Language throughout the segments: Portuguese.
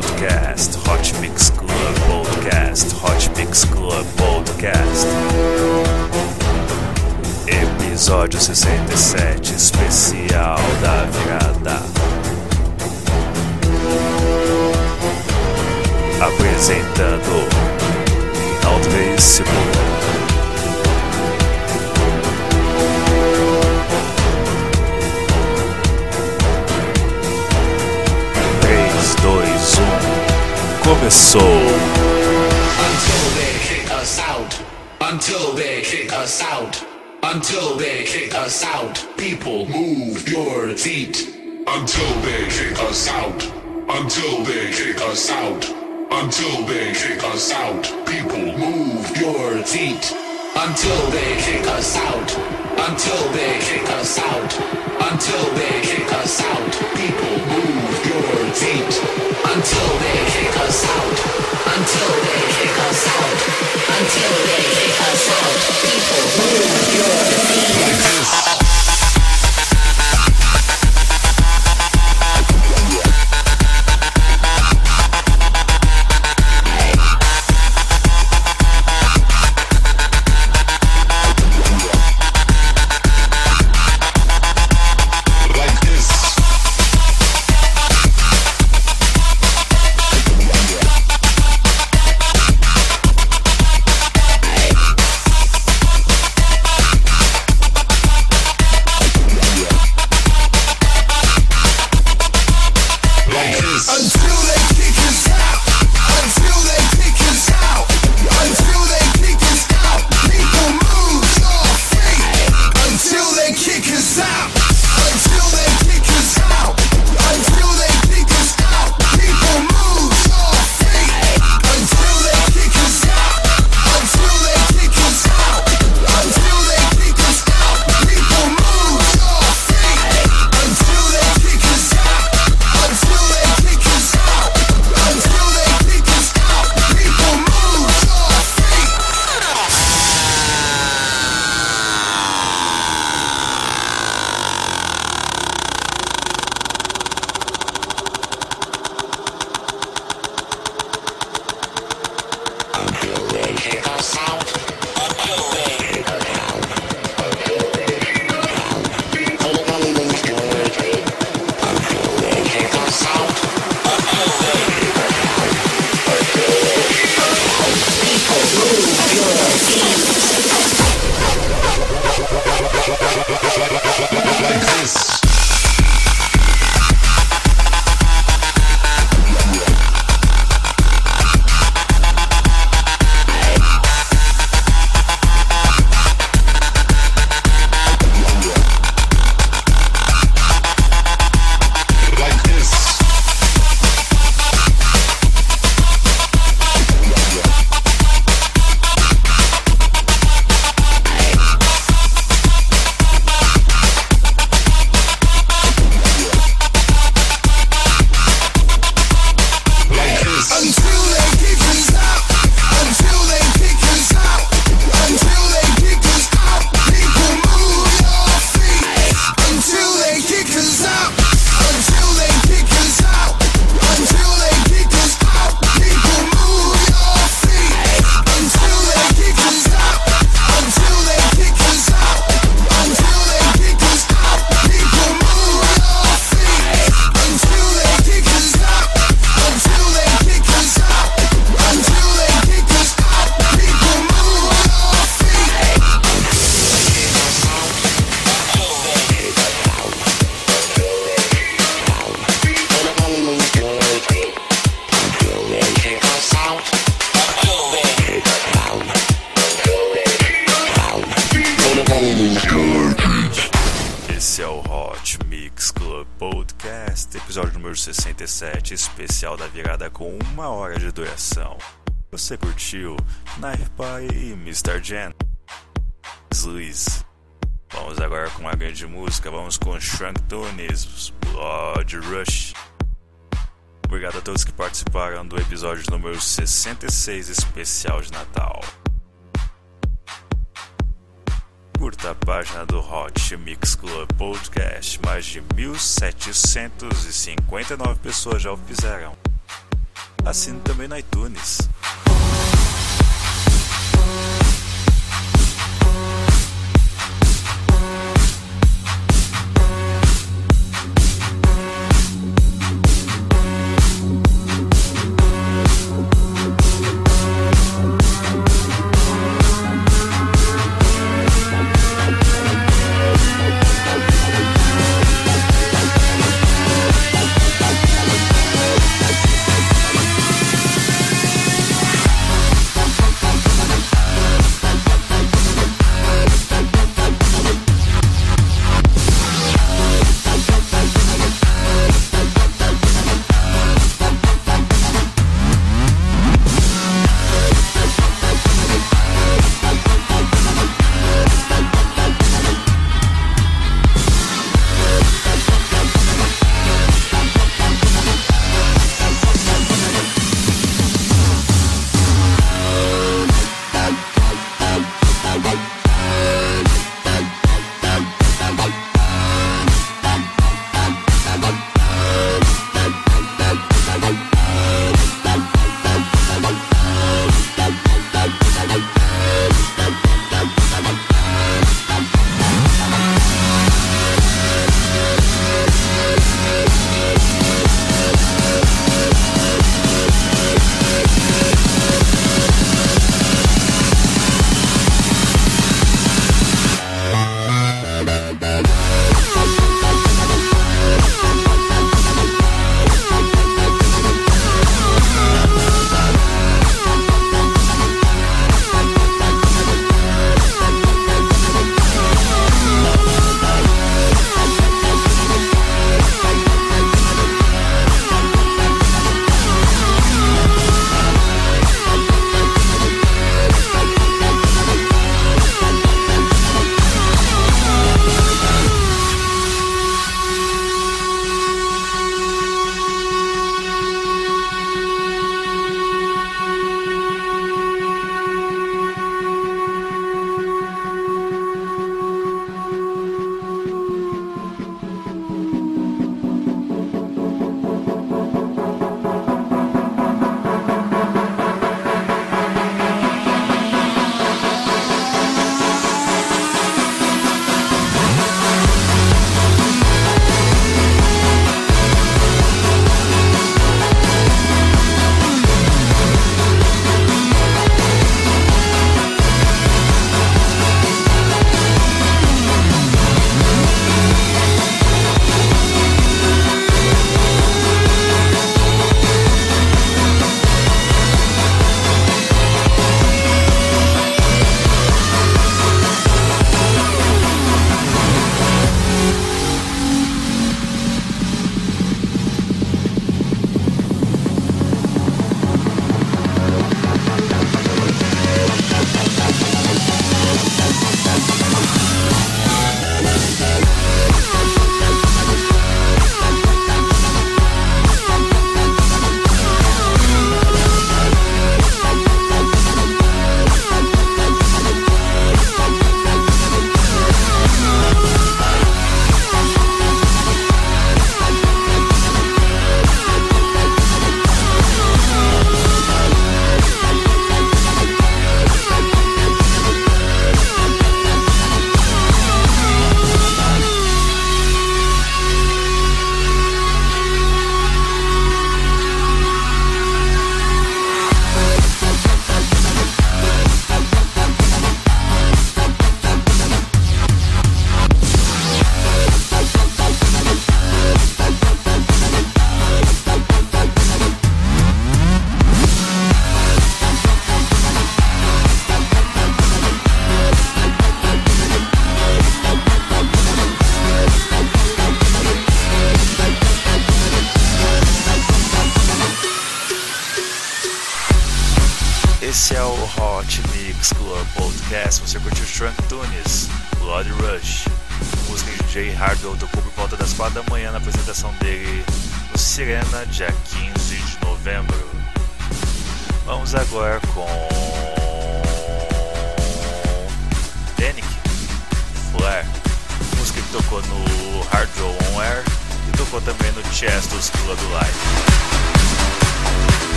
Podcast, Hot Mix Club Podcast, Hot Mix Club Podcast. Episódio 67, especial da virada. Apresentando Altíssimo. Três, começou! Until they kick us out. Until they kick us out. Until they kick us out. People move your feet. Until they kick us out. Until they kick us out. Until they kick us out. People move your feet. Until they kick us out. Until they kick us out. Until they kick us out. People move Until they kick us out. Until they kick us out. Until they kick us out. People move your feet. Knife e Mr. Jen. Luiz. Vamos agora com uma grande música, vamos com Shrunk Tunes, Blood Rush. Obrigado a todos que participaram do episódio número 66 especial de Natal. Curta a página do Hot Mix Club Podcast. Mais de 1.759 pessoas já o fizeram. assine também no iTunes.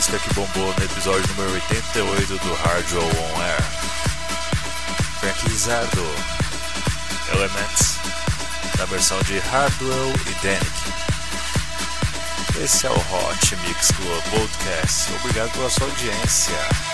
Música, que bombou no episódio número 88 do Hard Roll On Air. Frank Lizardo, Elements, na versão de Hardwell e Danik. Esse é o Hot Mix Club Podcast. Obrigado pela sua audiência.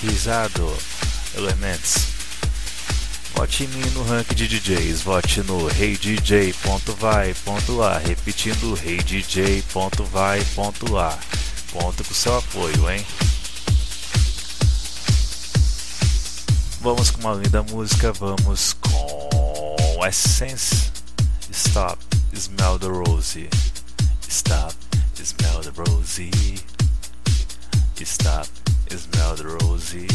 Pisado, Elements. Vote em mim no ranking de DJs, vote no heydj.vai.a, repetindo heydj.vai.a. Conto com seu apoio, hein? Vamos com uma linda música, vamos com Essence. Stop, smell the rosy. Stop, smell the rosy. Stop. Esmeralda Rose.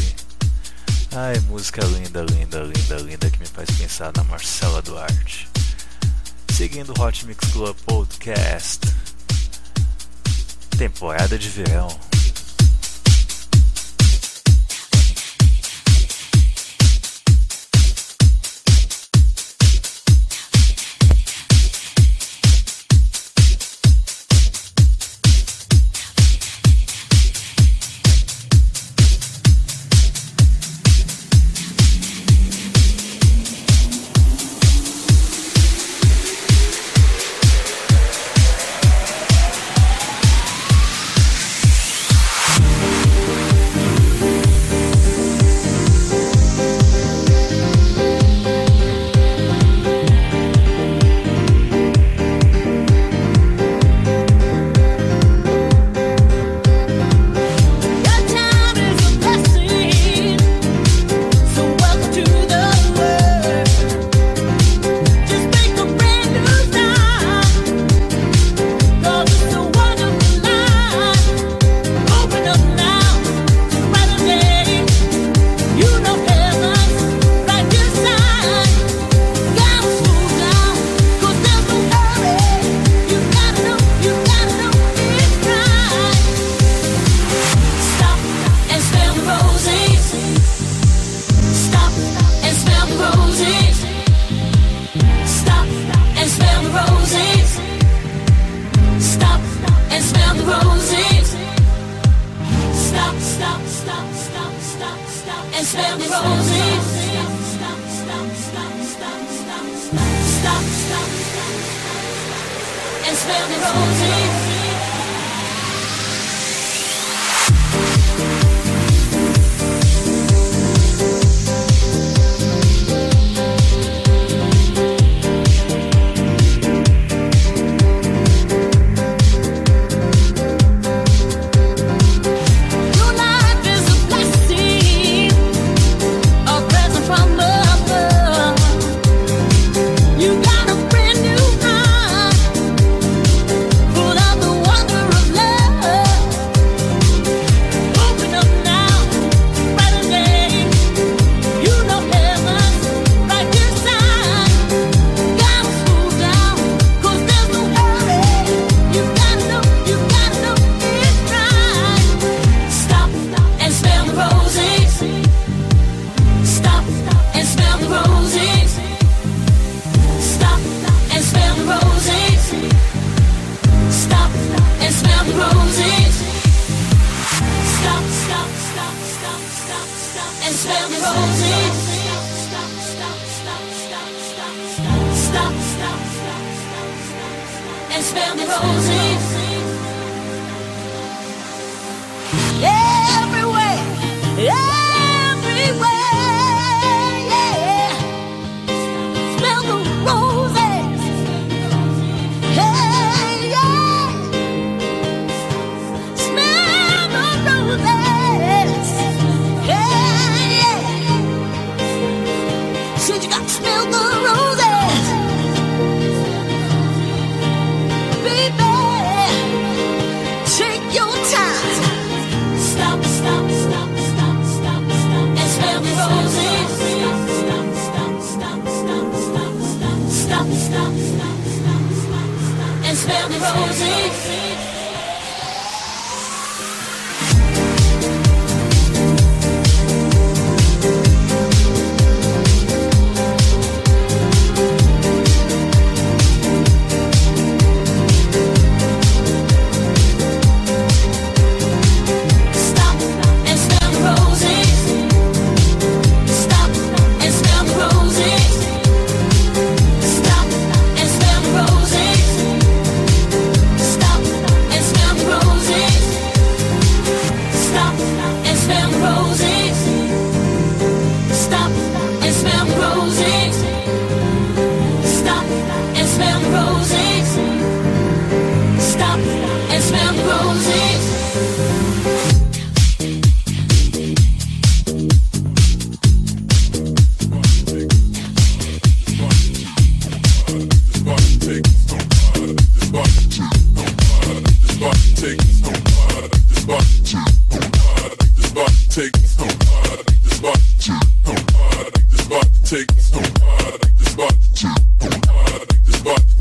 Ai, música linda, linda, linda, linda que me faz pensar na Marcela Duarte. Seguindo o Hot Mix Club Podcast. Temporada de verão.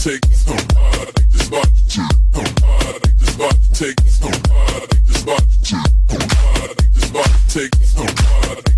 take this body, take this body, take this body, take this body, take this body.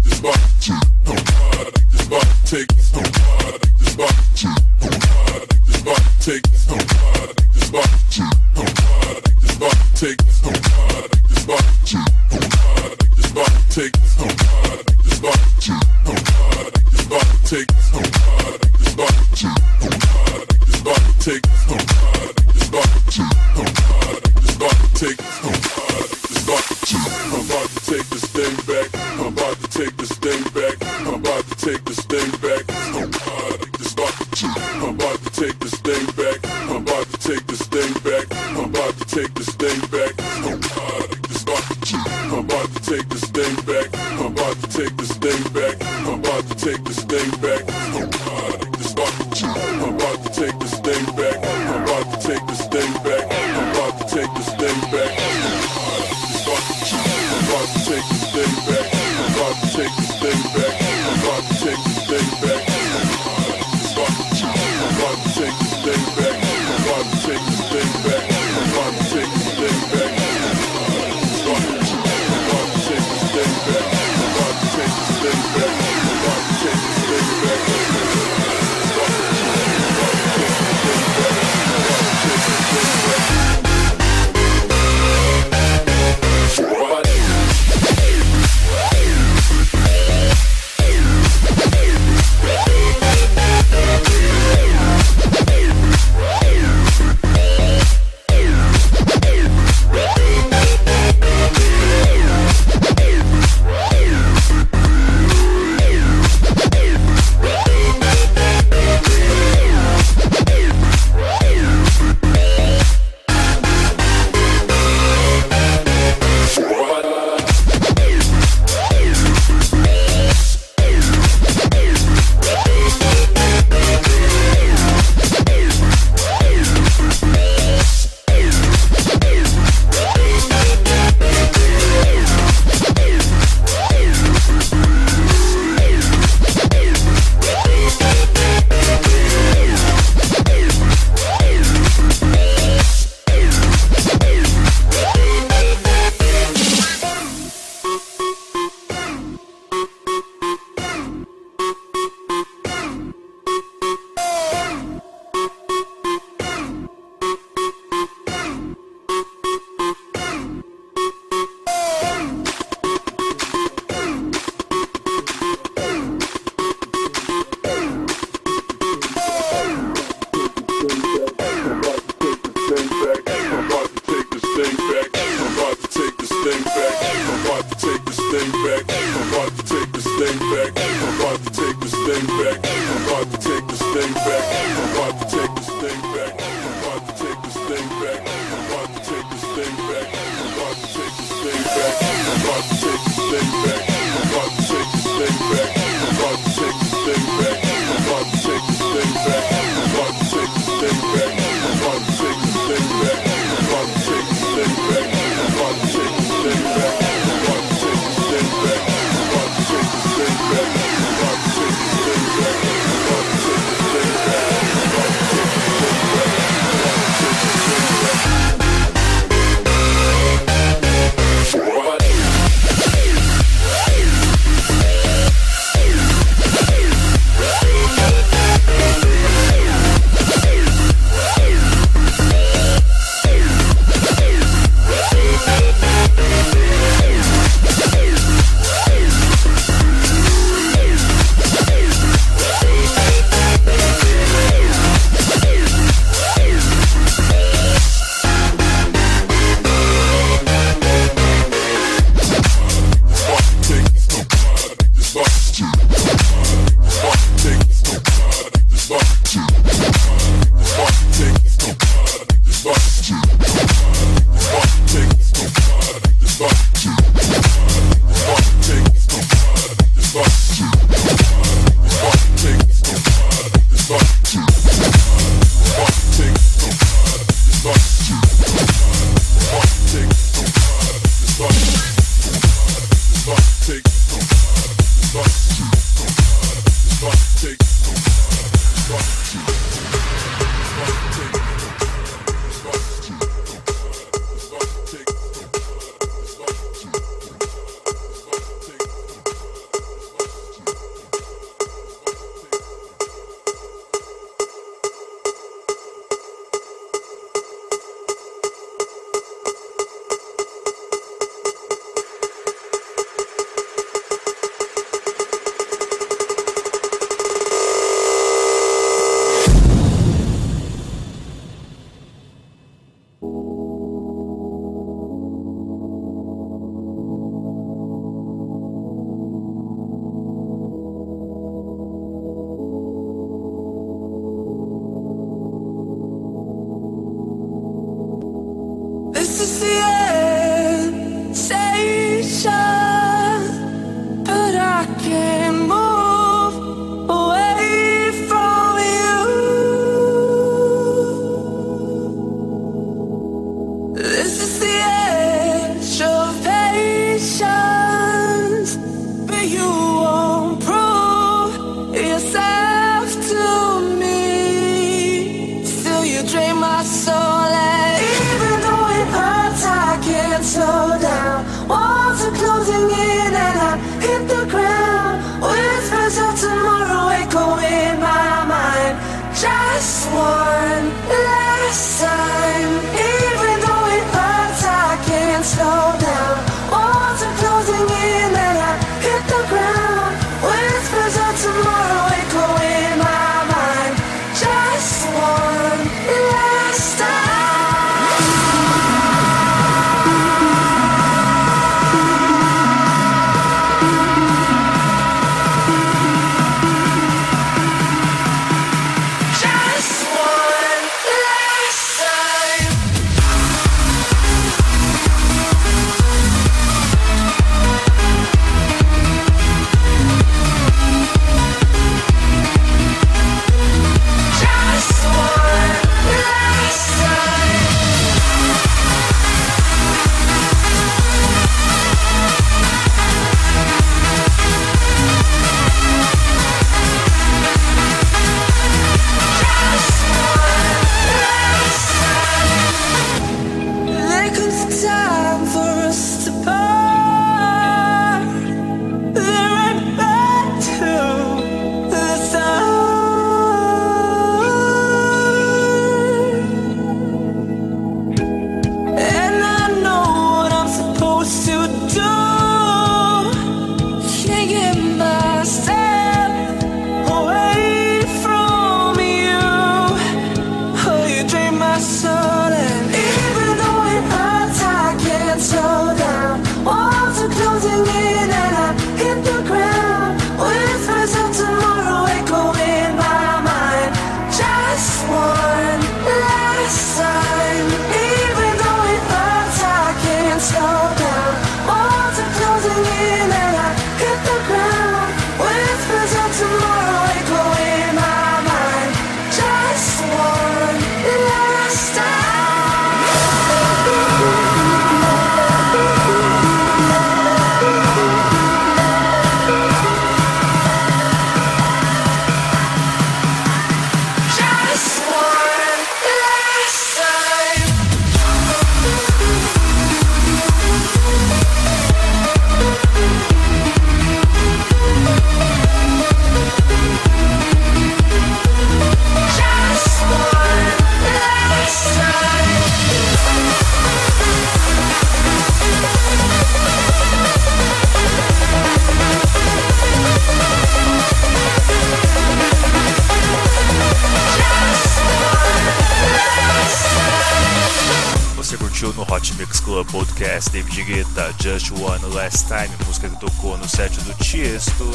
Lua Podcast, David Guetta, Just One Last Time, música que tocou no set do Tiesto,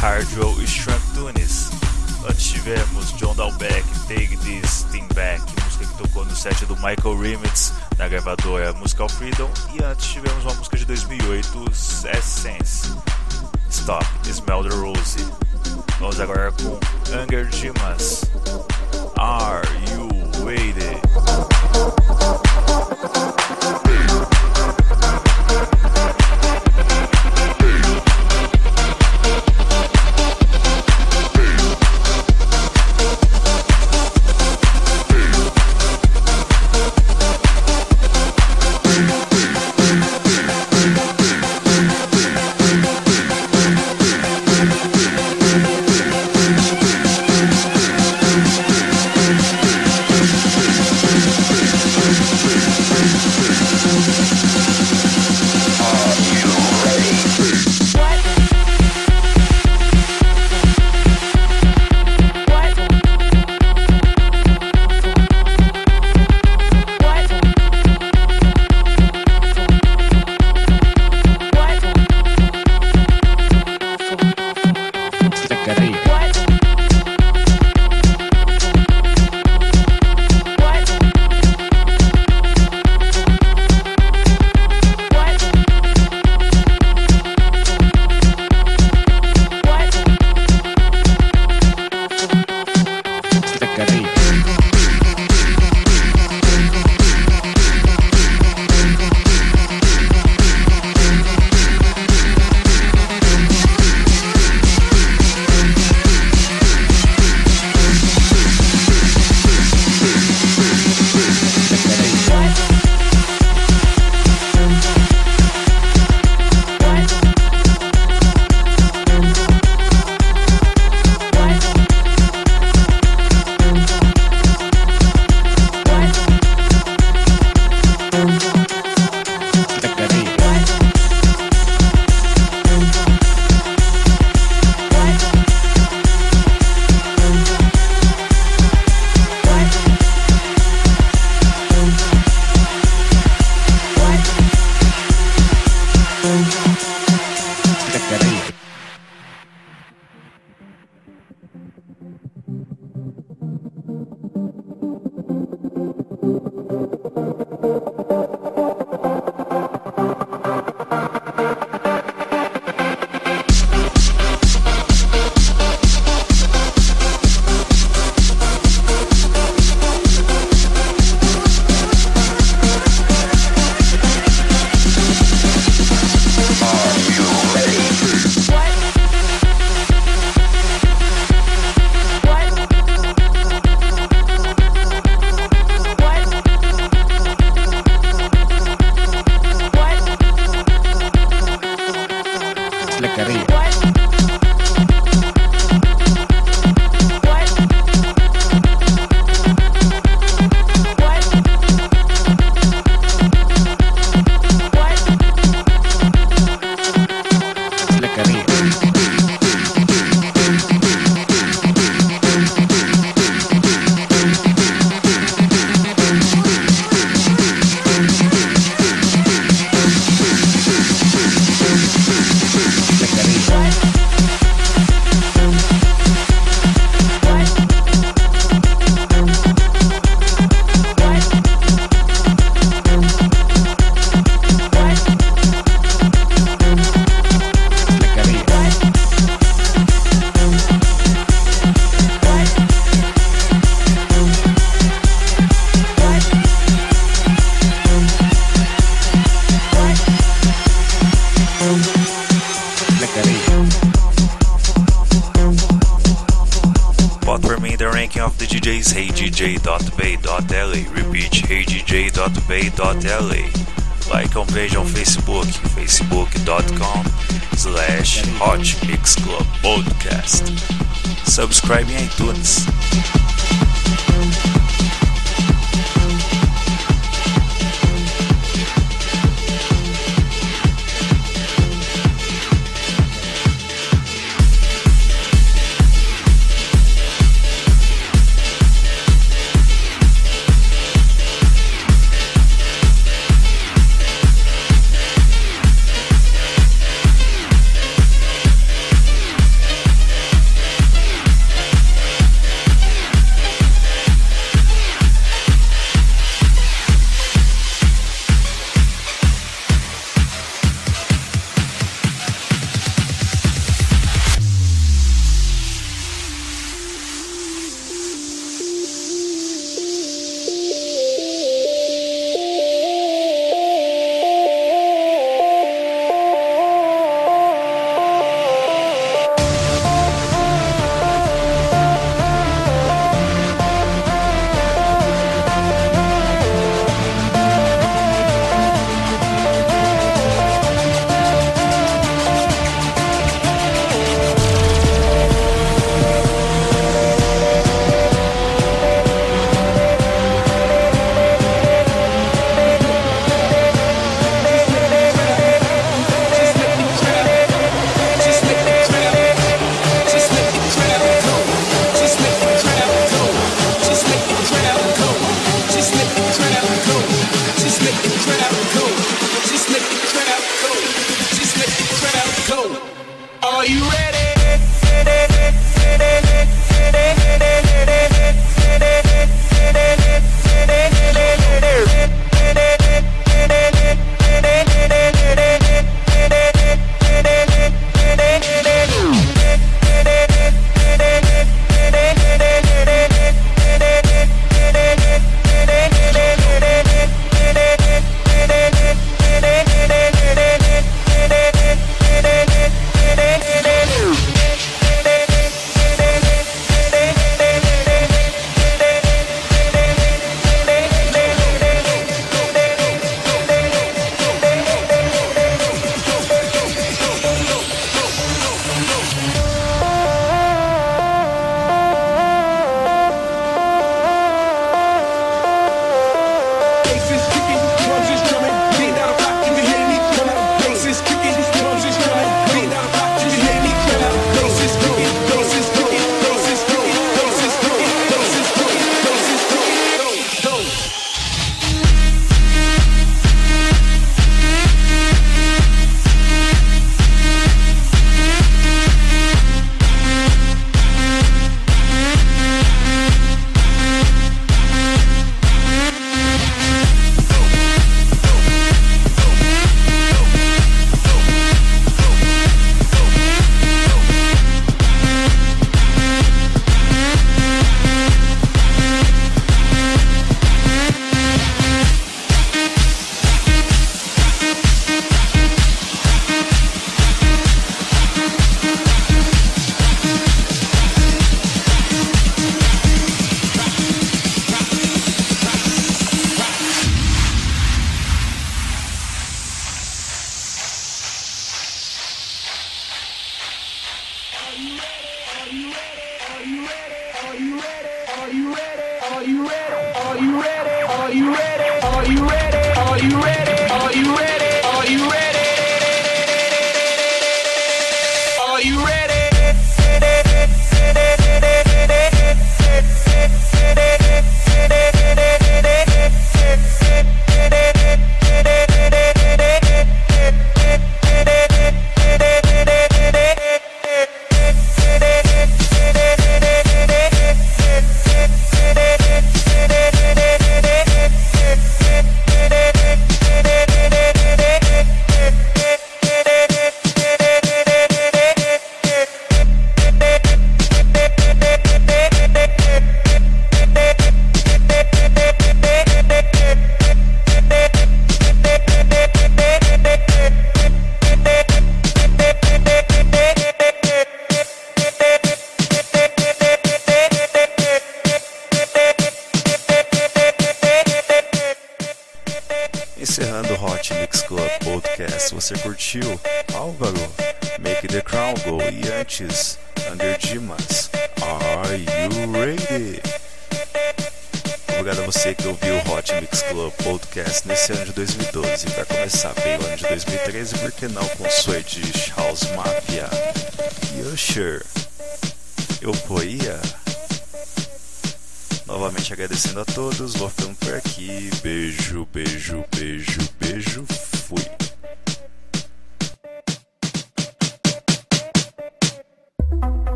Hardwell e Shrunk Tunis. Antes tivemos John Dalbeck, Take This Thing Back, música que tocou no set do Michael Remitz, na gravadora Musical Freedom. E antes tivemos uma música de 2008, Essence, Stop, Smell the Rose. Vamos agora com Anger Dimas, Are You Waiting?